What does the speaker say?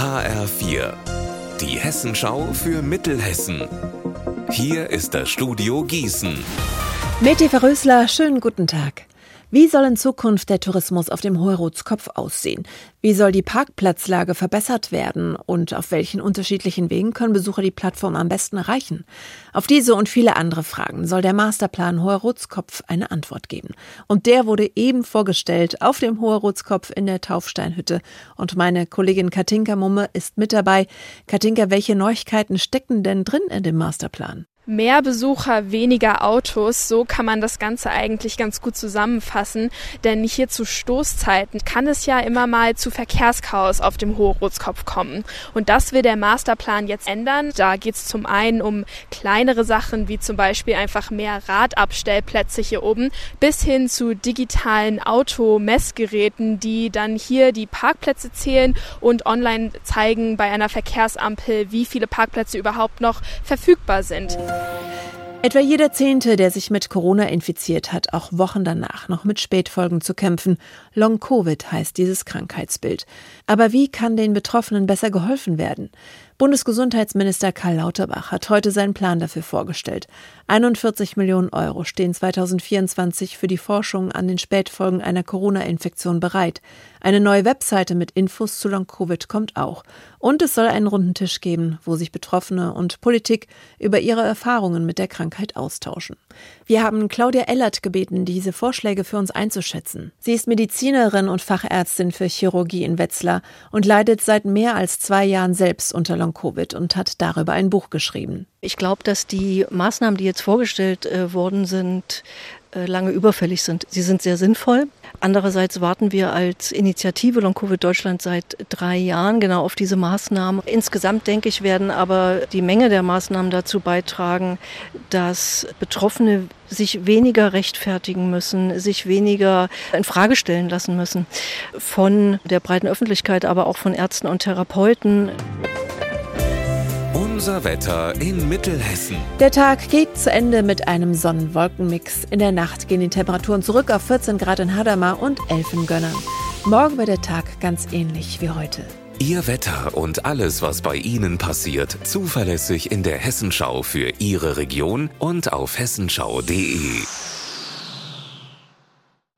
HR4, die Hessenschau für Mittelhessen. Hier ist das Studio Gießen. Meti Verrösler, schönen guten Tag. Wie soll in Zukunft der Tourismus auf dem Hoherotskopf aussehen? Wie soll die Parkplatzlage verbessert werden? Und auf welchen unterschiedlichen Wegen können Besucher die Plattform am besten erreichen? Auf diese und viele andere Fragen soll der Masterplan Hoherotskopf eine Antwort geben. Und der wurde eben vorgestellt auf dem Hoherotskopf in der Taufsteinhütte. Und meine Kollegin Katinka Mumme ist mit dabei. Katinka, welche Neuigkeiten stecken denn drin in dem Masterplan? Mehr Besucher, weniger Autos, so kann man das Ganze eigentlich ganz gut zusammenfassen. Denn hier zu Stoßzeiten kann es ja immer mal zu Verkehrschaos auf dem Hochrootskopf kommen. Und das will der Masterplan jetzt ändern. Da geht es zum einen um kleinere Sachen, wie zum Beispiel einfach mehr Radabstellplätze hier oben, bis hin zu digitalen Automessgeräten, die dann hier die Parkplätze zählen und online zeigen bei einer Verkehrsampel, wie viele Parkplätze überhaupt noch verfügbar sind. Etwa jeder Zehnte, der sich mit Corona infiziert hat, auch Wochen danach noch mit Spätfolgen zu kämpfen. Long-Covid heißt dieses Krankheitsbild. Aber wie kann den Betroffenen besser geholfen werden? Bundesgesundheitsminister Karl Lauterbach hat heute seinen Plan dafür vorgestellt. 41 Millionen Euro stehen 2024 für die Forschung an den Spätfolgen einer Corona-Infektion bereit. Eine neue Webseite mit Infos zu Long-Covid kommt auch. Und es soll einen runden Tisch geben, wo sich Betroffene und Politik über ihre Erfahrungen mit der Krankheit austauschen. Wir haben Claudia Ellert gebeten, diese Vorschläge für uns einzuschätzen. Sie ist Medizinerin und Fachärztin für Chirurgie in Wetzlar und leidet seit mehr als zwei Jahren selbst unter Long-Covid und hat darüber ein Buch geschrieben. Ich glaube, dass die Maßnahmen, die jetzt vorgestellt äh, worden sind, äh, lange überfällig sind. Sie sind sehr sinnvoll. Andererseits warten wir als Initiative Long Covid Deutschland seit drei Jahren genau auf diese Maßnahmen. Insgesamt denke ich, werden aber die Menge der Maßnahmen dazu beitragen, dass Betroffene sich weniger rechtfertigen müssen, sich weniger in Frage stellen lassen müssen von der breiten Öffentlichkeit, aber auch von Ärzten und Therapeuten. Unser Wetter in Mittelhessen. Der Tag geht zu Ende mit einem Sonnenwolkenmix. In der Nacht gehen die Temperaturen zurück auf 14 Grad in Hadamar und 11 in Gönnern. Morgen wird der Tag ganz ähnlich wie heute. Ihr Wetter und alles, was bei Ihnen passiert, zuverlässig in der Hessenschau für Ihre Region und auf hessenschau.de.